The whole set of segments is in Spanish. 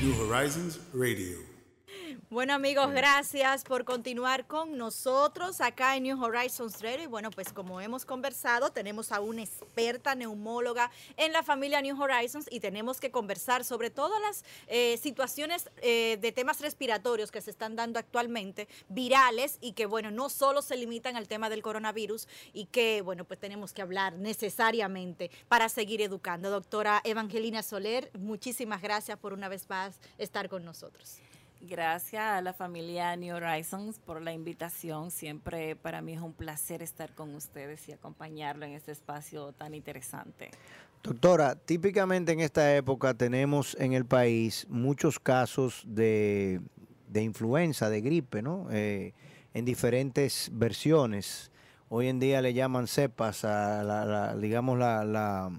New Horizons Radio. Bueno amigos, gracias por continuar con nosotros acá en New Horizons Radio. Y bueno, pues como hemos conversado, tenemos a una experta neumóloga en la familia New Horizons y tenemos que conversar sobre todas las eh, situaciones eh, de temas respiratorios que se están dando actualmente, virales y que bueno, no solo se limitan al tema del coronavirus y que bueno, pues tenemos que hablar necesariamente para seguir educando. Doctora Evangelina Soler, muchísimas gracias por una vez más estar con nosotros. Gracias a la familia New Horizons por la invitación. Siempre para mí es un placer estar con ustedes y acompañarlo en este espacio tan interesante. Doctora, típicamente en esta época tenemos en el país muchos casos de, influenza, de gripe, ¿no? Eh, en diferentes versiones. Hoy en día le llaman cepas a la, digamos, la,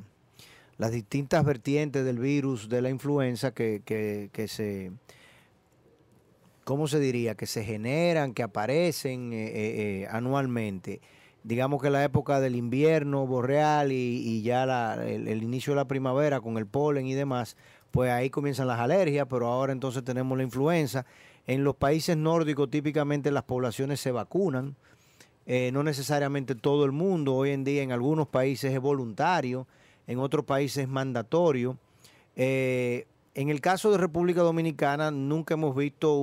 las distintas vertientes del virus de la influenza que, que se ¿cómo se diría? Que se generan, que aparecen eh, eh, eh, anualmente. Digamos que la época del invierno boreal y, ya el, inicio de la primavera con el polen y demás, pues ahí comienzan las alergias, pero ahora entonces tenemos la influenza. En los países nórdicos típicamente las poblaciones se vacunan, no necesariamente todo el mundo, hoy en día en algunos países es voluntario, en otros países es mandatorio. En el caso de República Dominicana, nunca hemos visto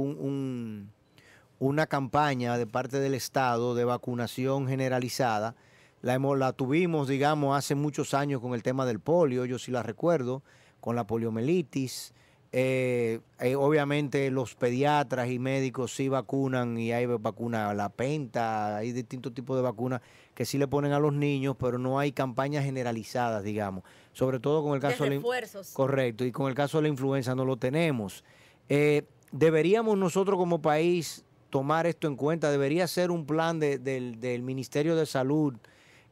una campaña de parte del Estado de vacunación generalizada. La, la tuvimos, digamos, hace muchos años con el tema del polio, yo sí la recuerdo, con la poliomielitis. Eh, eh, obviamente los pediatras y médicos sí vacunan y hay vacuna la penta, hay distintos tipos de vacunas que sí le ponen a los niños, pero no hay campañas generalizadas, digamos sobre todo con el caso de, la correcto y con el caso de la influenza no lo tenemos. Eh, deberíamos nosotros como país tomar esto en cuenta. Debería ser un plan del, Ministerio de Salud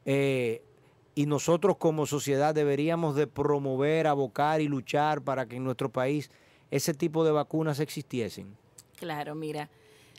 eh, y nosotros como sociedad deberíamos de promover, abocar y luchar para que en nuestro país ese tipo de vacunas existiesen. Claro, mira.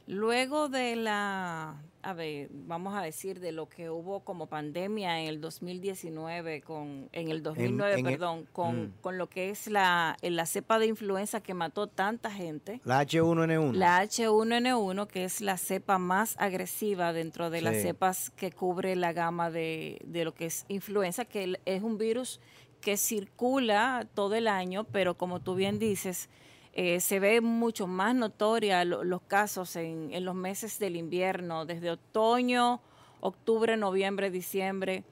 Luego de la, a ver, vamos a decir, de lo que hubo como pandemia en el 2019, con, en el 2009, perdón, con, mm. con, lo que es la, la cepa de influenza que mató tanta gente. La H1N1. La H1N1, que es la cepa más agresiva dentro de las cepas que cubre la gama de, de lo que es influenza, que es un virus que circula todo el año, pero como tú bien dices, eh, se ve mucho más notoria los casos en, los meses del invierno, desde otoño, octubre, noviembre, diciembre,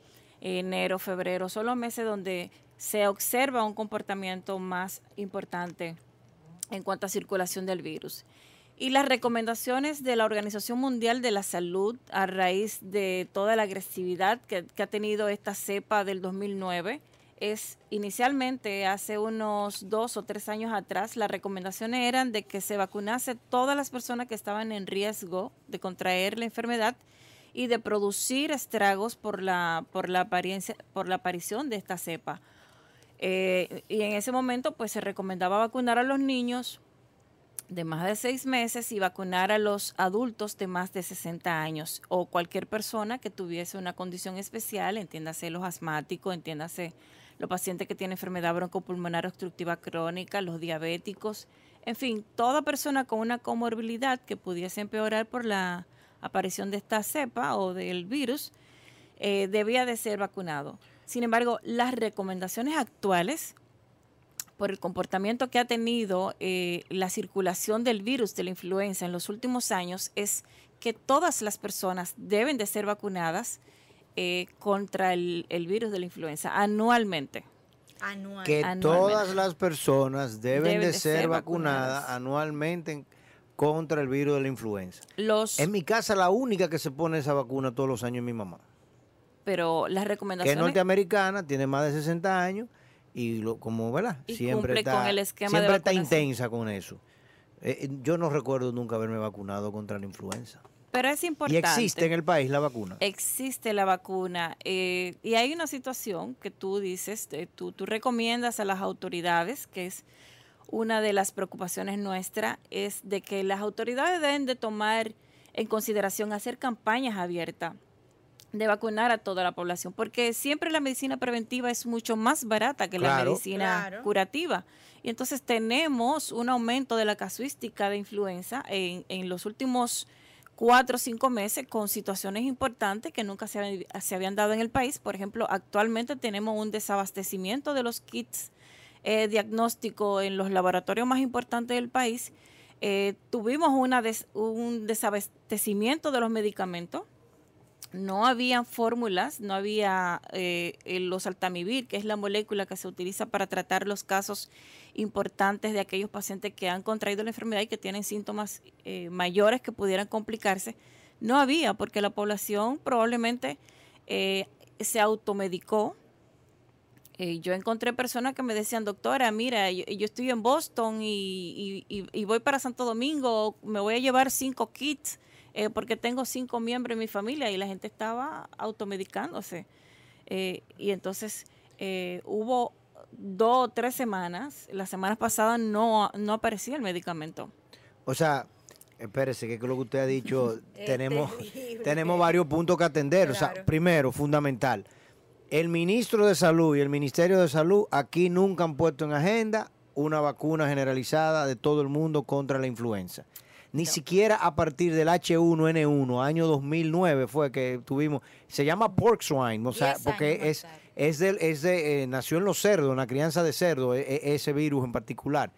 enero, febrero. Son los meses donde se observa un comportamiento más importante en cuanto a circulación del virus. Y las recomendaciones de la Organización Mundial de la Salud a raíz de toda la agresividad que, que ha tenido esta cepa del 2009 es inicialmente hace unos dos o tres años atrás, las recomendaciones eran de que se vacunase todas las personas que estaban en riesgo de contraer la enfermedad y de producir estragos por la, por la, apariencia, por la aparición de esta cepa. Eh, y en ese momento pues se recomendaba vacunar a los niños de más de seis meses y vacunar a los adultos de más de 60 años o cualquier persona que tuviese una condición especial, entiéndase los asmáticos, entiéndase los pacientes que tienen enfermedad broncopulmonar obstructiva crónica, los diabéticos, en fin, toda persona con una comorbilidad que pudiese empeorar por la aparición de esta cepa o del virus, eh, debía de ser vacunado. Sin embargo, las recomendaciones actuales, por el comportamiento que ha tenido eh, la circulación del virus de la influenza en los últimos años, es que todas las personas deben de ser vacunadas eh, contra el, virus de la influenza anualmente. Que todas las personas deben, de, ser, vacunadas, anualmente contra el virus de la influenza. Los, en mi casa la única que se pone esa vacuna todos los años es mi mamá. Pero las recomendaciones... Que es norteamericana, tiene más de 60 años y lo, como, ¿verdad? Y siempre cumple está, con el esquema de siempre está intensa con eso. Eh, eh, yo no recuerdo nunca haberme vacunado contra la influenza. Pero es Y importante. existe en el país la vacuna. existe la vacuna eh, y hay una situación que tú dices, eh, tú, tú recomiendas a las autoridades, que es una de las preocupaciones nuestras, es de que las autoridades deben de tomar en consideración hacer campañas abiertas de vacunar a toda la población, porque siempre la medicina preventiva es mucho más barata que la medicina Claro. curativa. Y entonces tenemos un aumento de la casuística de influenza en, en los últimos cuatro o cinco meses con situaciones importantes que nunca se, habían- se habían dado en el país. Por ejemplo, actualmente tenemos un desabastecimiento de los kits eh, diagnóstico en los laboratorios más importantes del país. Eh, tuvimos una un desabastecimiento de los medicamentos. No había fórmulas, no había eh, el- los altamivir, que es la molécula que se utiliza para tratar los casos importantes de aquellos pacientes que han contraído la enfermedad y que tienen síntomas eh, mayores que pudieran complicarse. No había, porque la población probablemente eh, se automedicó. Eh, yo encontré personas que me decían, doctora, mira, yo, yo estoy en Boston y, y- y- y voy para Santo Domingo, me voy a llevar cinco kits eh, porque tengo cinco miembros en mi familia y la gente estaba automedicándose. Eh, y entonces eh, hubo dos o tres semanas, la semana pasada no, no aparecía el medicamento. O sea, espérese, que con lo que usted ha dicho, Es tenemos, terrible. tenemos varios puntos que atender. O sea, primero, fundamental, el ministro de Salud y el Ministerio de Salud aquí nunca han puesto en agenda una vacuna generalizada de todo el mundo contra la influenza. Ni siquiera a partir del H1N1, año 2009 fue que tuvimos, se llama pork swine, o sea, porque es, es, del, es de, eh, nació en los cerdos, en la crianza de cerdos, e- e- ese virus en particular.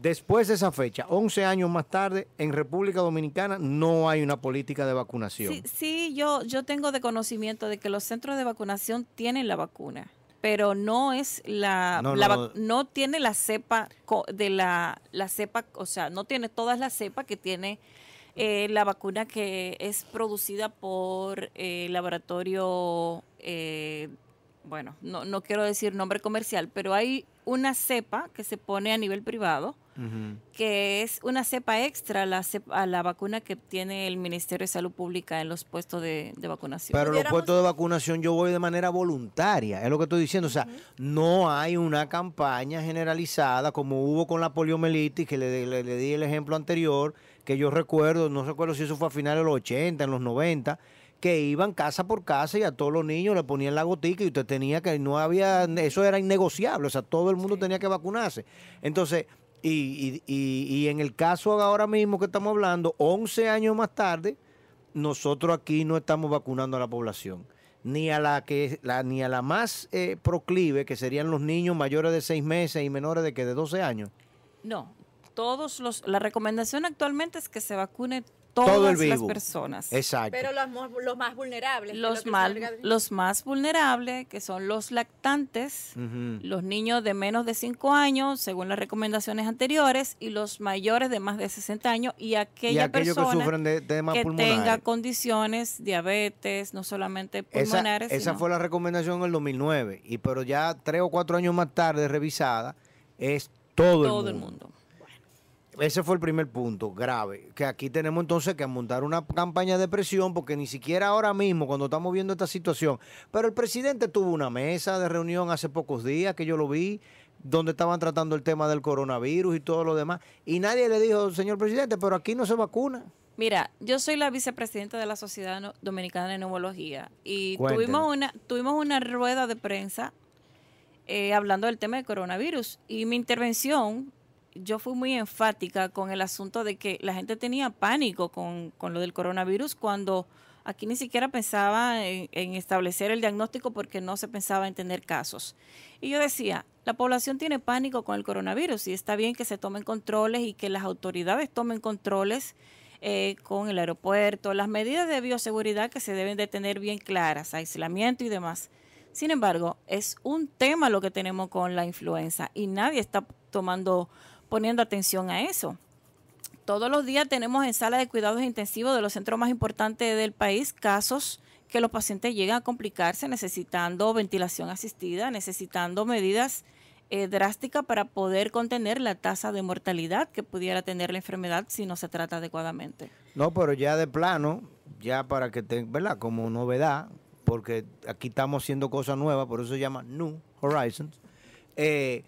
Después de esa fecha, 11 años más tarde, en República Dominicana no hay una política de vacunación. Sí, sí, yo, yo tengo de conocimiento de que los centros de vacunación tienen la vacuna, pero no es la, No, la no, vac- no tiene la cepa de la, la cepa, o sea, no tiene todas las cepas que tiene eh, la vacuna que es producida por eh, laboratorio, eh, bueno, no, no quiero decir nombre comercial, pero hay una cepa que se pone a nivel privado Que es una cepa extra a la, cep- a la vacuna que tiene el Ministerio de Salud Pública en los puestos de, de vacunación. Pero los puestos de vacunación yo voy de manera voluntaria, es lo que estoy diciendo. O sea, no hay una campaña generalizada como hubo con la poliomielitis, que le, le- le di el ejemplo anterior, que yo recuerdo, no recuerdo si eso fue a finales de los 80, en los 90, que iban casa por casa y a todos los niños le ponían la gotica y usted tenía que, no había, eso era innegociable, o sea, todo el mundo tenía que vacunarse. Entonces, y, y- y- en el caso ahora mismo que estamos hablando, 11 años más tarde, nosotros aquí no estamos vacunando a la población. Ni a la que la, ni a la más eh, proclive, que serían los niños mayores de 6 meses y menores de que de 12 años. No, todos los, la recomendación actualmente es que se vacune todas Todo el las personas. Exacto. Pero los, los más vulnerables. que es lo Los, que mal- los más vulnerables, que son los lactantes, los niños de menos de 5 años, según las recomendaciones anteriores, y los mayores de más de 60 años, y y aquella aquellos que persona sufren de temas que tenga condiciones, diabetes, no solamente pulmonares. esa sino- fue la recomendación en el 2009. Y pero ya tres o cuatro años más tarde, revisada, es todo, todo el el mundo. Ese fue el primer punto grave, que aquí tenemos entonces que montar una campaña de presión porque ni siquiera ahora mismo cuando estamos viendo esta situación, pero el presidente tuvo una mesa de reunión hace pocos días que yo lo vi donde estaban tratando el tema del coronavirus y todo lo demás y nadie le dijo, señor presidente, pero aquí no se vacuna. Mira, yo soy la vicepresidenta de la Sociedad Dominicana de Neumología y tuvimos una, tuvimos una rueda de prensa eh, hablando del tema del coronavirus y mi intervención, yo fui muy enfática con el asunto de que la gente tenía pánico con, con lo del coronavirus cuando aquí ni siquiera pensaba en, establecer el diagnóstico porque no se pensaba en tener casos. Y yo decía, la población tiene pánico con el coronavirus y está bien que se tomen controles y que las autoridades tomen controles eh, con el aeropuerto, las medidas de bioseguridad que se deben de tener bien claras, aislamiento y demás. Sin embargo, es un tema lo que tenemos con la influenza y nadie está tomando, poniendo atención a eso. Todos los días tenemos en sala de cuidados intensivos de los centros más importantes del país casos que los pacientes llegan a complicarse necesitando ventilación asistida, necesitando medidas eh, drásticas para poder contener la tasa de mortalidad que pudiera tener la enfermedad si no se trata adecuadamente. No, pero ya de plano, ya para que te, ¿verdad? Como novedad, porque aquí estamos haciendo cosas nuevas, por eso se llama New Horizons. Eh,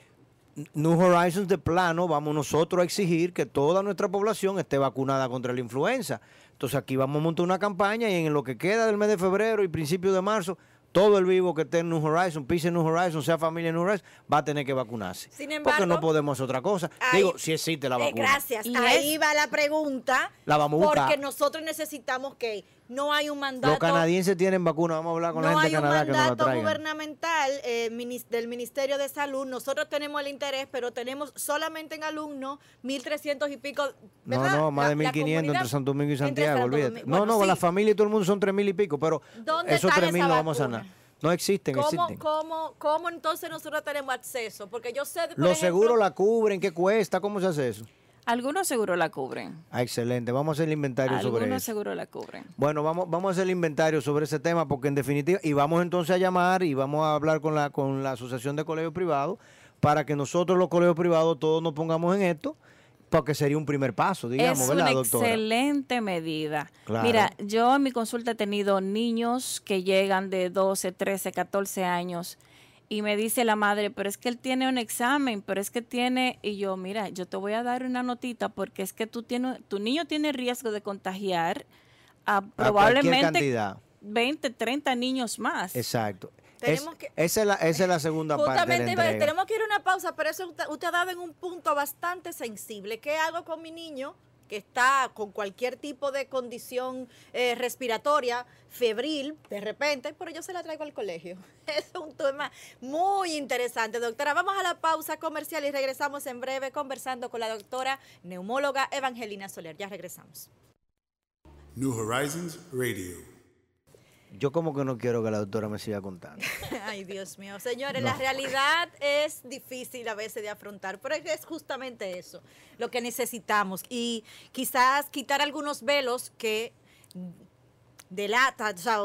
New Horizons de plano, vamos nosotros a exigir que toda nuestra población esté vacunada contra la influenza. Entonces aquí vamos a montar una campaña y en lo que queda del mes de febrero y principio de marzo, todo el vivo que esté en New Horizons, pise en New Horizons, sea familia en New Horizons, va a tener que vacunarse. Sin embargo, porque no podemos hacer otra cosa. Digo, si existe la eh, vacuna. gracias. Ahí va la pregunta. La vamos a buscar. Porque nosotros necesitamos que no hay un mandato. Los canadienses tienen vacuna, vamos a hablar con la gente de Canadá que No hay un mandato gubernamental eh, del Ministerio de Salud. Nosotros tenemos el interés, pero tenemos solamente en alumnos 1.300 y pico. No, ¿verdad? no, más La- de la 1.500 entre Santo Domingo y Santiago, olvídate. No, no, sí. la familia y todo el mundo son 3.000 y pico, pero ¿Dónde esos están 3.000 esas no vamos a sanar. No existen, ¿Cómo, existen. cómo, ¿Cómo entonces nosotros tenemos acceso? Porque yo sé, por Los seguros la cubren, ¿qué cuesta? ¿Cómo se hace eso? Algunos seguros la cubren. Ah, excelente, vamos a hacer el inventario sobre Algunos eso. seguros la cubren. Bueno, vamos, vamos a hacer el inventario sobre ese tema porque en definitiva, y vamos entonces a llamar y vamos a hablar con la, con la Asociación de Colegios Privados para que nosotros los colegios privados todos nos pongamos en esto, porque sería un primer paso, digamos, es ¿verdad, una doctora? excelente medida. Claro. Mira, yo en mi consulta he tenido niños que llegan de 12, 13, 14 años y me dice la madre, pero es que él tiene un examen, pero es que tiene, y yo, mira, yo te voy a dar una notita porque es que tú tienes, tu niño tiene riesgo de contagiar a probablemente cantidad. 20, 30 niños más. Exacto. Tenemos Es- que- esa, es la, esa es la segunda parte Justamente iba a decir, entrega. tenemos que ir a una pausa, pero eso usted, usted ha dado en un punto bastante sensible. ¿Qué hago con mi niño que está con cualquier tipo de condición eh, respiratoria, febril, de repente, pero yo se la traigo al colegio? Es un tema muy interesante, doctora. Vamos a la pausa comercial y regresamos en breve conversando con la doctora neumóloga Evangelina Soler. Ya regresamos. New Horizons Radio. Yo como que no quiero que la doctora me siga contando. Ay, Dios mío. Señores, la realidad es difícil a veces de afrontar, pero es justamente eso lo que necesitamos. Y quizás quitar algunos velos que delatan, o sea,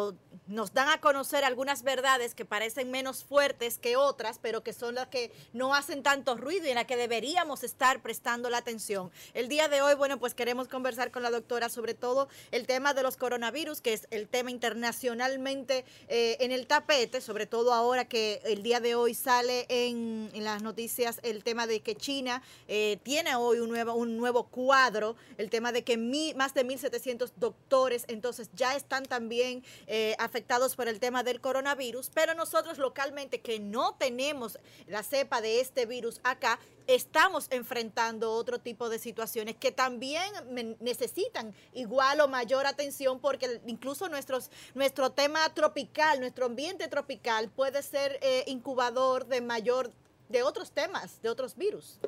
nos dan a conocer algunas verdades que parecen menos fuertes que otras, pero que son las que no hacen tanto ruido y en las que deberíamos estar prestando la atención. El día de hoy, bueno, pues queremos conversar con la doctora sobre todo el tema de los coronavirus, que es el tema internacionalmente eh, en el tapete, sobre todo ahora que el día de hoy sale en, las noticias el tema de que China eh, tiene hoy un nuevo, un nuevo cuadro, el tema de que mi- más de 1.700 doctores entonces ya están también eh, afectados por el tema del coronavirus, pero nosotros localmente que no tenemos la cepa de este virus acá, estamos enfrentando otro tipo de situaciones que también necesitan igual o mayor atención porque incluso nuestros, nuestro tema tropical, nuestro ambiente tropical puede ser eh, incubador de mayor, de otros temas, de otros virus.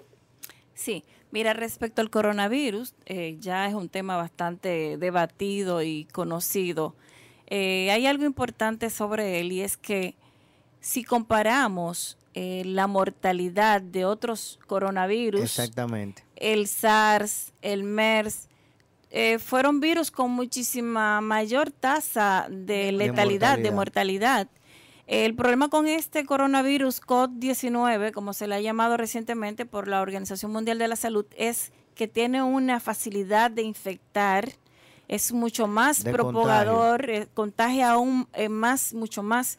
Sí, mira, respecto al coronavirus, eh, ya es un tema bastante debatido y conocido. Eh, hay algo importante sobre él y es que si comparamos eh, la mortalidad de otros coronavirus, Exactamente. el SARS, el MERS, eh, fueron virus con muchísima mayor tasa de letalidad, de mortalidad. El problema con este coronavirus COVID-19, como se le ha llamado recientemente por la Organización Mundial de la Salud, es que tiene una facilidad de infectar, es mucho más De propagador, eh, contagia aún eh, más, mucho más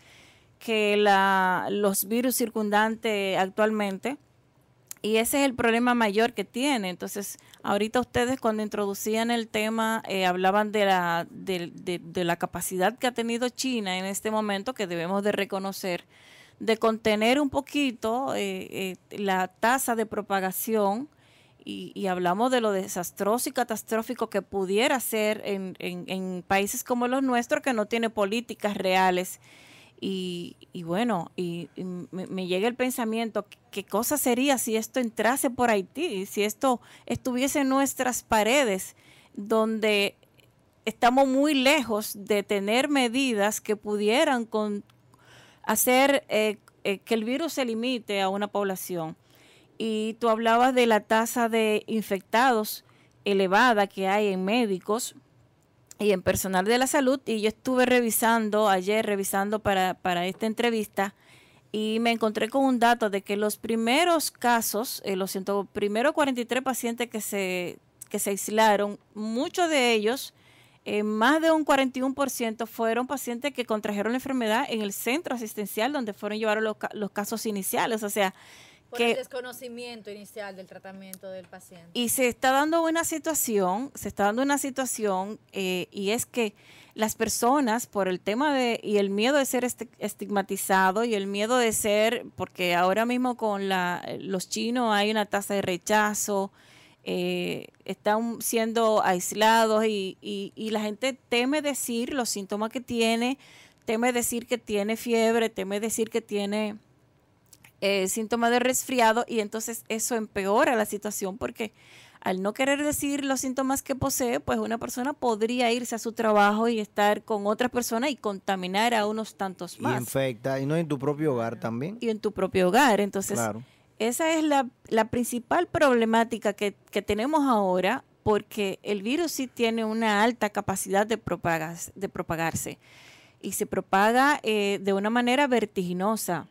que la, los virus circundantes actualmente. Y ese es el problema mayor que tiene. Entonces, ahorita ustedes cuando introducían el tema eh, hablaban de la, de, de- de la capacidad que ha tenido China en este momento, que debemos de reconocer, de contener un poquito eh, eh, la tasa de propagación y, y hablamos de lo desastroso y catastrófico que pudiera ser en, en- países como los nuestros que no tiene políticas reales. Y, y bueno, y, y me, me llega el pensamiento, ¿qué cosa sería si esto entrase por Haití? Si esto estuviese en nuestras paredes, donde estamos muy lejos de tener medidas que pudieran con, hacer eh, eh, que el virus se limite a una población. Y tú hablabas de la tasa de infectados elevada que hay en médicos. y en personal de la salud y yo estuve revisando ayer, revisando para, para esta entrevista y me encontré con un dato de que los primeros casos, eh, los ciento, primeros 43 pacientes que se, que se aislaron, muchos de ellos, eh, más de un 41% fueron pacientes que contrajeron la enfermedad en el centro asistencial donde fueron llevados los, los casos iniciales. O sea, por el desconocimiento inicial del tratamiento del paciente. Y se está dando una situación, se está dando una situación, eh, y es que las personas, por el tema de, y el miedo de ser estigmatizado y el miedo de ser, porque ahora mismo con la, los chinos hay una tasa de rechazo, eh, están siendo aislados y, y, y la gente teme decir los síntomas que tiene, teme decir que tiene fiebre, teme decir que tiene eh, síntomas de resfriado y entonces eso empeora la situación porque al no querer decir los síntomas que posee, pues una persona podría irse a su trabajo y estar con otras personas y contaminar a unos tantos más. Y infecta, y no en tu propio hogar también. Y en tu propio hogar. Entonces, esa es la, la principal problemática que, que, tenemos ahora porque el virus sí tiene una alta capacidad de, propagarse, de propagarse y se propaga eh, de una manera vertiginosa.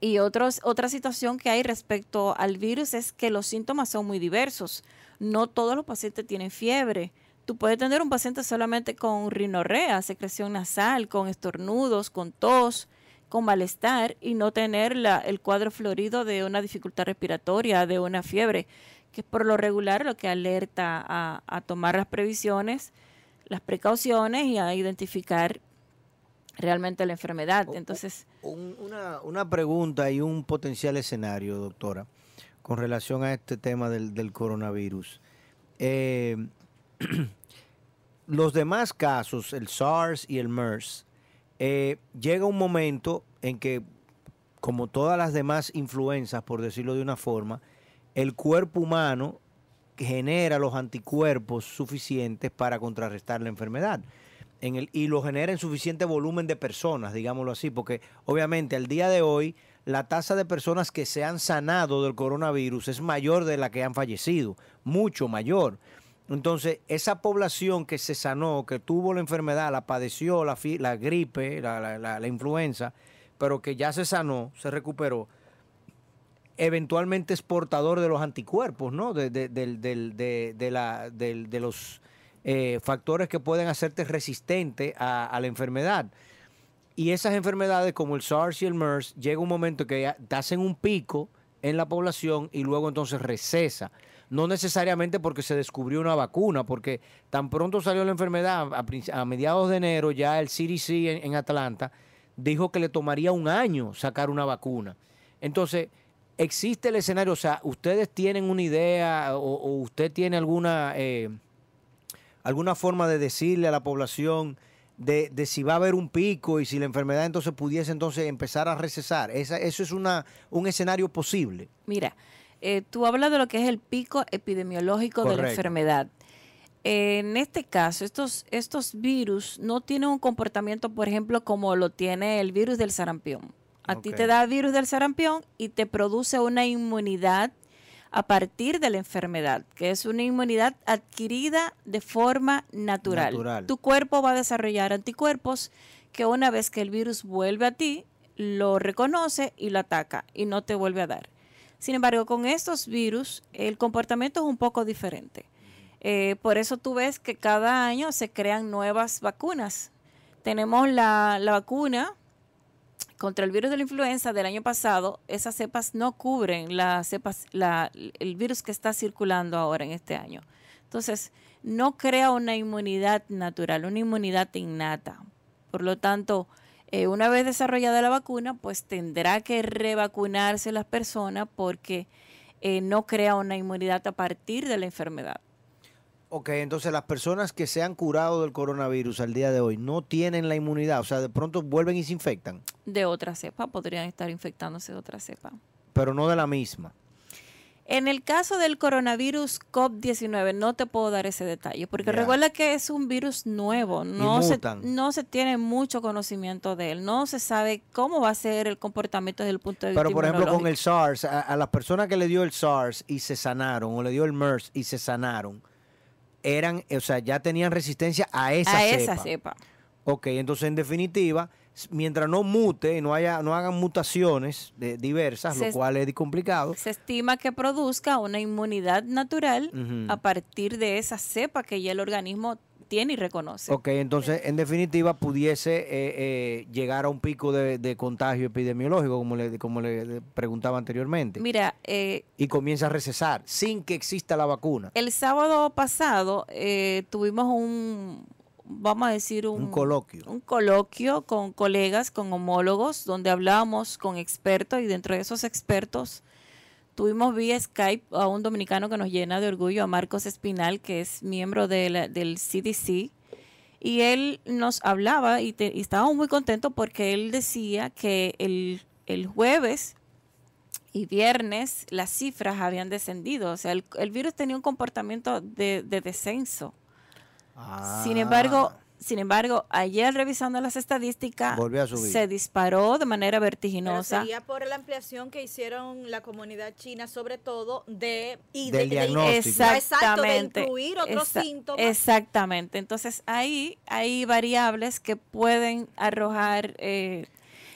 Y otros, otra situación que hay respecto al virus es que los síntomas son muy diversos. No todos los pacientes tienen fiebre. Tú puedes tener un paciente solamente con rinorrea, secreción nasal, con estornudos, con tos, con malestar y no tener la, el cuadro florido de una dificultad respiratoria, de una fiebre, que es por lo regular lo que alerta a, a tomar las previsiones, las precauciones y a identificar realmente la enfermedad. Entonces, una, una, pregunta y un potencial escenario, doctora, con relación a este tema del, del coronavirus. Eh, los demás casos, el SARS y el MERS, eh, llega un momento en que, como todas las demás influencias, por decirlo de una forma, el cuerpo humano genera los anticuerpos suficientes para contrarrestar la enfermedad y lo genera en suficiente volumen de personas, digámoslo así, porque obviamente al día de hoy la tasa de personas que se han sanado del coronavirus es mayor de la que han fallecido, mucho mayor. Entonces, esa población que se sanó, que tuvo la enfermedad, la padeció, la, la gripe, la, la, influenza, pero que ya se sanó, se recuperó, eventualmente es portador de los anticuerpos, ¿no? De, de, de, de la, de los eh, factores que pueden hacerte resistente a, la enfermedad. Y esas enfermedades como el SARS y el MERS, llega un momento que hacen un pico en la población y luego entonces recesa. No necesariamente porque se descubrió una vacuna, porque tan pronto salió la enfermedad, a, mediados de enero ya el CDC en, Atlanta dijo que le tomaría un año sacar una vacuna. Entonces, existe el escenario, o sea, ustedes tienen una idea o, usted tiene alguna... Eh, alguna forma de decirle a la población de, si va a haber un pico y si la enfermedad entonces pudiese entonces empezar a recesar. Esa, eso es una, un escenario posible. Mira, eh, tú hablas de lo que es el pico epidemiológico de la enfermedad. en este caso, estos, estos virus no tienen un comportamiento, por ejemplo, como lo tiene el virus del sarampión. A ti te da virus del sarampión y te produce una inmunidad a partir de la enfermedad, que es una inmunidad adquirida de forma natural. Tu cuerpo va a desarrollar anticuerpos que una vez que el virus vuelve a ti, lo reconoce y lo ataca y no te vuelve a dar. Sin embargo, con estos virus, el comportamiento es un poco diferente. Eh, por eso tú ves que cada año se crean nuevas vacunas. Tenemos la, la vacuna contra el virus de la influenza del año pasado, esas cepas no cubren las cepas, el virus que está circulando ahora en este año. Entonces, no crea una inmunidad natural, una inmunidad innata. Por lo tanto, eh, una vez desarrollada la vacuna, pues tendrá que revacunarse las personas porque eh, no crea una inmunidad a partir de la enfermedad. Ok, entonces las personas que se han curado del coronavirus al día de hoy no tienen la inmunidad, o sea, de pronto vuelven y se infectan. De otra cepa, podrían estar infectándose de otra cepa. Pero no de la misma. En el caso del coronavirus COP19 no te puedo dar ese detalle, porque recuerda que es un virus nuevo, no se, no se tiene mucho conocimiento de él, no se sabe cómo va a ser el comportamiento desde el punto de vista Pero por ejemplo con el SARS, a, a las personas que le dio el SARS y se sanaron, o le dio el MERS y se sanaron, eran, o sea, ya tenían resistencia a esa a cepa. esa cepa. Ok, entonces en definitiva, mientras no mute, no haya, no hagan mutaciones de- diversas, Se- lo cual es complicado. Se estima que produzca una inmunidad natural a partir de esa cepa que ya el organismo tiene y reconoce. Ok, entonces en definitiva pudiese eh, eh, llegar a un pico de, de contagio epidemiológico, como le, como le le preguntaba anteriormente, Mira, eh, y comienza a recesar sin que exista la vacuna. el sábado pasado eh, tuvimos un, vamos a decir, un, Un coloquio. un coloquio con colegas, con homólogos, donde hablábamos con expertos y dentro de esos expertos tuvimos vía Skype a un dominicano que nos llena de orgullo, a Marcos Espinal, que es miembro de la- del CDC. Y él nos hablaba y, te- y estábamos muy contentos porque él decía que el, el jueves y viernes las cifras habían descendido. O sea, el, el virus tenía un comportamiento de, de descenso. Sin embargo, Ah. Sin embargo, ayer revisando las estadísticas, Volvió a subir. se disparó de manera Pero vertiginosa. sería por la ampliación que hicieron la comunidad china, sobre todo de... Y Del de, de- diagnóstico. Exacto, de Exactamente. incluir otros Exa- síntomas. Exactamente. Entonces, ahí hay variables que pueden arrojar eh,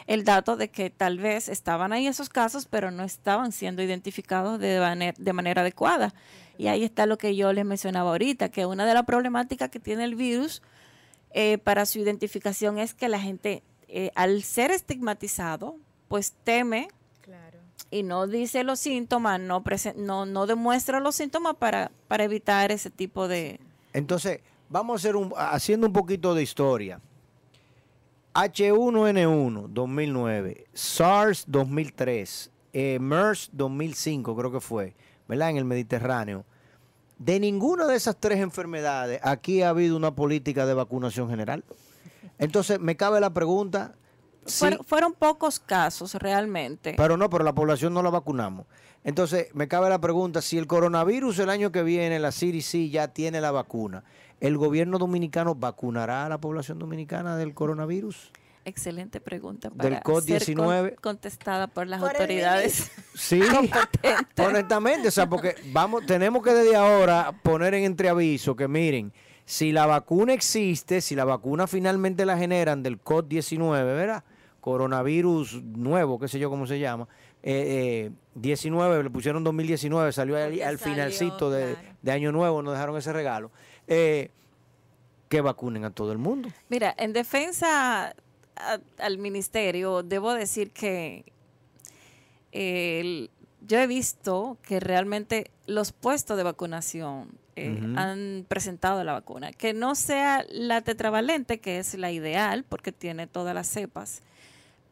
el dato de que tal vez estaban ahí esos casos, pero no estaban siendo identificados de, maner- de manera adecuada. Y ahí está lo que yo les mencionaba ahorita, que una de las problemáticas que tiene el virus eh, para su identificación es que la gente, eh, al ser estigmatizado, pues teme Claro. y no dice los síntomas, no, presen- no, no demuestra los síntomas para, para evitar ese tipo de... Entonces, vamos a hacer un, haciendo un poquito de historia. H1N1 2009, SARS 2003, eh, MERS 2005 creo que fue, ¿verdad? En el Mediterráneo. De ninguna de esas tres enfermedades aquí ha habido una política de vacunación general. Entonces, me cabe la pregunta, sí, Fueron, fueron pocos casos realmente. pero no, pero la población no la vacunamos. Entonces, me cabe la pregunta, si el coronavirus el año que viene, la CDC ya tiene la vacuna, ¿el gobierno dominicano vacunará a la población dominicana del coronavirus? Excelente pregunta Del para ser COVID-19. con- contestada por las Por autoridades. Sí, honestamente, o sea, porque vamos, tenemos que desde ahora poner en entreaviso que miren, si la vacuna existe, si la vacuna finalmente la generan del COVID-19, ¿verdad? Coronavirus nuevo, qué sé yo cómo se llama, eh, eh, 19, le pusieron 2019, salió al, Porque al salió, finalcito de, claro. de Año Nuevo, nos dejaron ese regalo. Eh, que vacunen a todo el mundo. Mira, en defensa a- al ministerio, debo decir que yo he visto que realmente los puestos de vacunación eh, han presentado la vacuna. Que no sea la tetravalente, que es la ideal, porque tiene todas las cepas.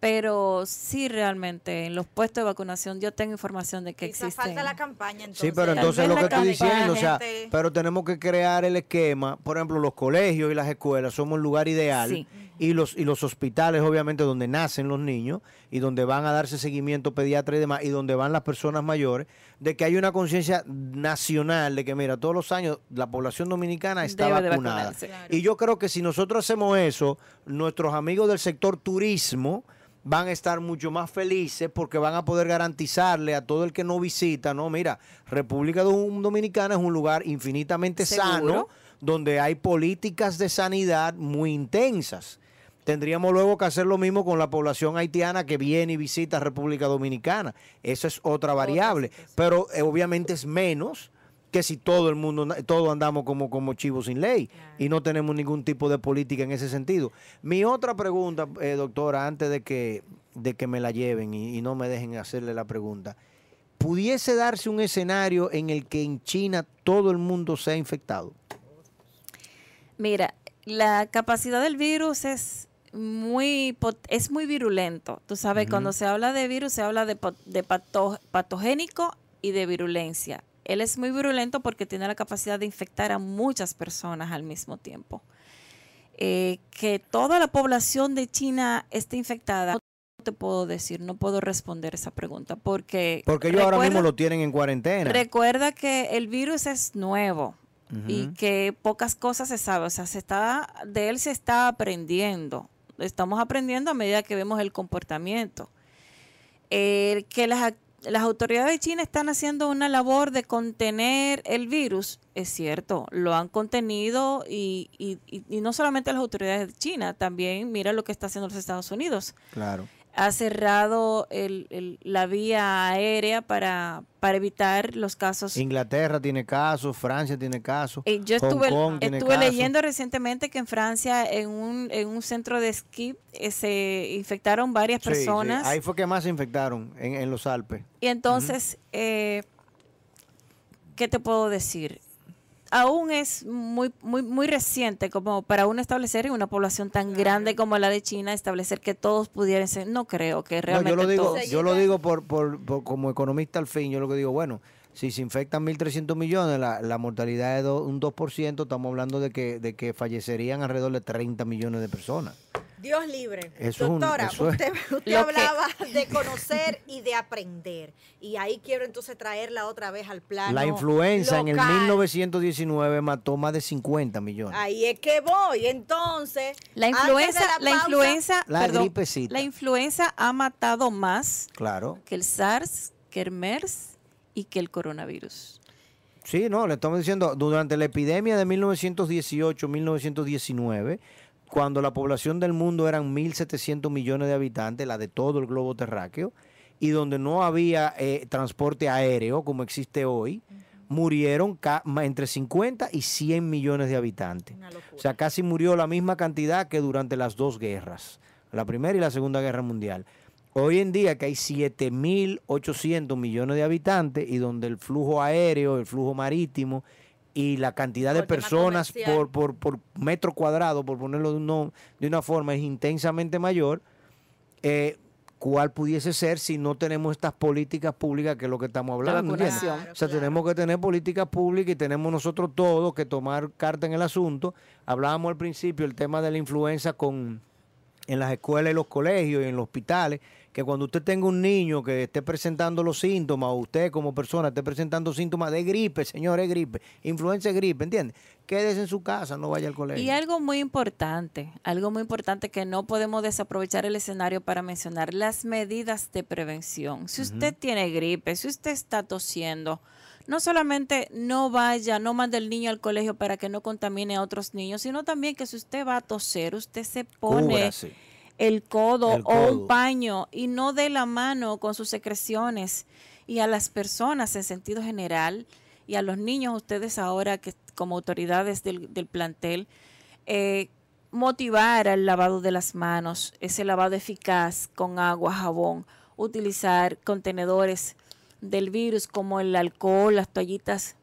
Pero sí realmente en los puestos de vacunación yo tengo información de que Quizá existen. falta la campaña entonces. Sí, pero entonces lo que estoy diciendo, o sea, pero tenemos que crear el esquema, por ejemplo, los colegios y las escuelas somos el lugar ideal Sí. y los y los hospitales obviamente donde nacen los niños y donde van a darse seguimiento pediatra y demás y donde van las personas mayores de que hay una conciencia nacional de que mira, todos los años la población dominicana está Debe vacunada. Claro. Y yo creo que si nosotros hacemos eso, nuestros amigos del sector turismo van a estar mucho más felices porque van a poder garantizarle a todo el que no visita, no, mira, República Dom- Dominicana es un lugar infinitamente sano Seguro. donde hay políticas de sanidad muy intensas. Tendríamos luego que hacer lo mismo con la población haitiana que viene y visita República Dominicana. Eso es otra variable, pero eh, obviamente es menos que si todo el mundo, todos andamos como, como chivos sin ley y no tenemos ningún tipo de política en ese sentido. Mi otra pregunta, eh, doctora, antes de que, de que me la lleven y, y no me dejen hacerle la pregunta, ¿pudiese darse un escenario en el que en China todo el mundo sea infectado? Mira, la capacidad del virus es muy es muy virulento. Tú sabes, cuando se habla de virus se habla de, de pato- patogénico y de virulencia. Él es muy virulento porque tiene la capacidad de infectar a muchas personas al mismo tiempo. Eh, que toda la población de China esté infectada, no te puedo decir, no puedo responder esa pregunta porque Porque ellos ahora mismo lo tienen en cuarentena. Recuerda que el virus es nuevo y que pocas cosas se sabe, o sea, se está de él se está aprendiendo. Estamos aprendiendo a medida que vemos el comportamiento. Eh, que las las autoridades de China están haciendo una labor de contener el virus, es cierto, lo han contenido y, y, y no solamente las autoridades de China, también mira lo que está haciendo los Estados Unidos. Claro ha cerrado la vía aérea para, para evitar los casos. Inglaterra tiene casos, Francia tiene casos. Eh, yo estuve, estuve leyendo recientemente que en Francia, en un, en un centro de esquí, eh, se infectaron varias personas. Ahí fue que más se infectaron, en, los Alpes. Y entonces, eh, ¿qué te puedo decir? Aún es muy, muy, muy reciente como para uno establecer en una población tan grande como la de China, establecer que todos pudieran ser, no creo que realmente yo lo digo, todos. Yo lo digo por, por, como economista al fin, yo lo que digo, bueno, si se infectan 1.300 millones, la, la mortalidad es un 2%, estamos hablando de que, de que fallecerían alrededor de 30 millones de personas. Dios libre. Doctora, usted, hablaba de conocer y de aprender. Y ahí quiero entonces traerla otra vez al plano. La influenza en el 1919 mató más de 50 millones. Ahí es que voy. Entonces, la influenza, la, influenza, la La influenza ha matado más claro. que el SARS, que el MERS y que el coronavirus. Sí, no, le estamos diciendo, durante la epidemia de 1918-1919, cuando la población del mundo eran 1.700 millones de habitantes, la de todo el globo terráqueo, y donde no había eh, transporte aéreo como existe hoy, murieron entre 50 y 100 millones de habitantes. O sea, casi murió la misma cantidad que durante las dos guerras, la Primera y la Segunda Guerra Mundial. Hoy en día que hay 7.800 millones de habitantes y donde el flujo aéreo, el flujo marítimo y la cantidad de personas por, por, por, metro cuadrado, por ponerlo de, de una forma, es intensamente mayor, eh, ¿cuál pudiese ser si no tenemos estas políticas públicas que es lo que estamos hablando? o sea, tenemos que tener políticas públicas y tenemos nosotros todos que tomar carta en el asunto. Hablábamos al principio el tema de la influenza con en las escuelas y los colegios y en los hospitales que cuando usted tenga un niño que esté presentando los síntomas, o usted como persona esté presentando síntomas de gripe, señor, es gripe, influenza gripe, ¿entiende? Quédese en su casa, no vaya al colegio. Y algo muy importante, algo muy importante que no podemos desaprovechar el escenario para mencionar, las medidas de prevención. Si usted tiene gripe, si usted está tosiendo, no solamente no vaya, no mande el niño al colegio para que no contamine a otros niños, sino también que si usted va a toser, usted se pone el codo, o un paño y no dé la mano con sus secreciones. Y a las personas en sentido general y a los niños, ustedes ahora que como autoridades del, plantel, eh, motivar al lavado de las manos, ese lavado eficaz con agua, jabón, utilizar contenedores del virus como el alcohol, las toallitas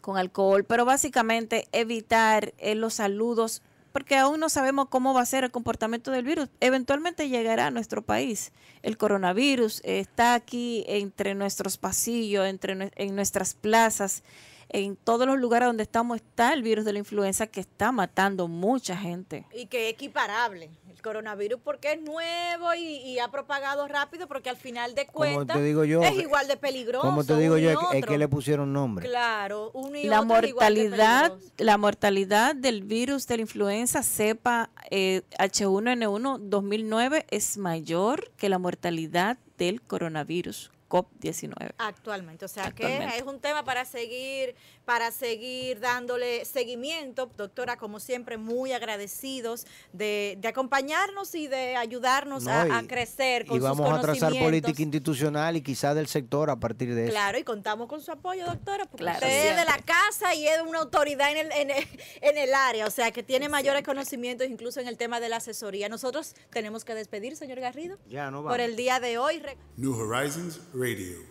con alcohol, pero básicamente evitar eh, los saludos porque aún no sabemos cómo va a ser el comportamiento del virus. Eventualmente llegará a nuestro país. El coronavirus está aquí entre nuestros pasillos, entre en nuestras plazas, en todos los lugares donde estamos está el virus de la influenza que está matando mucha gente. Y que es equiparable coronavirus porque es nuevo y, ha propagado rápido porque al final de cuentas es igual de peligroso. Como te digo yo, es que le pusieron nombre. Claro, uno y la mortalidad, la mortalidad del virus de la influenza cepa eh, H1N1 2009 es mayor que la mortalidad del coronavirus COP19. Actualmente, o sea que es un tema para seguir, para seguir dándole seguimiento. Doctora, como siempre, muy agradecidos de, acompañarnos y de ayudarnos a, crecer con y vamos a trazar política institucional y quizás del sector a partir de eso. Claro, y contamos con su apoyo, doctora, porque usted es de la casa y es una autoridad en el, en, el, en el área, o sea que tiene mayores conocimientos incluso en el tema de la asesoría. Nosotros tenemos que despedir, señor Garrido, ya, no por el día de hoy. New Horizons Radio.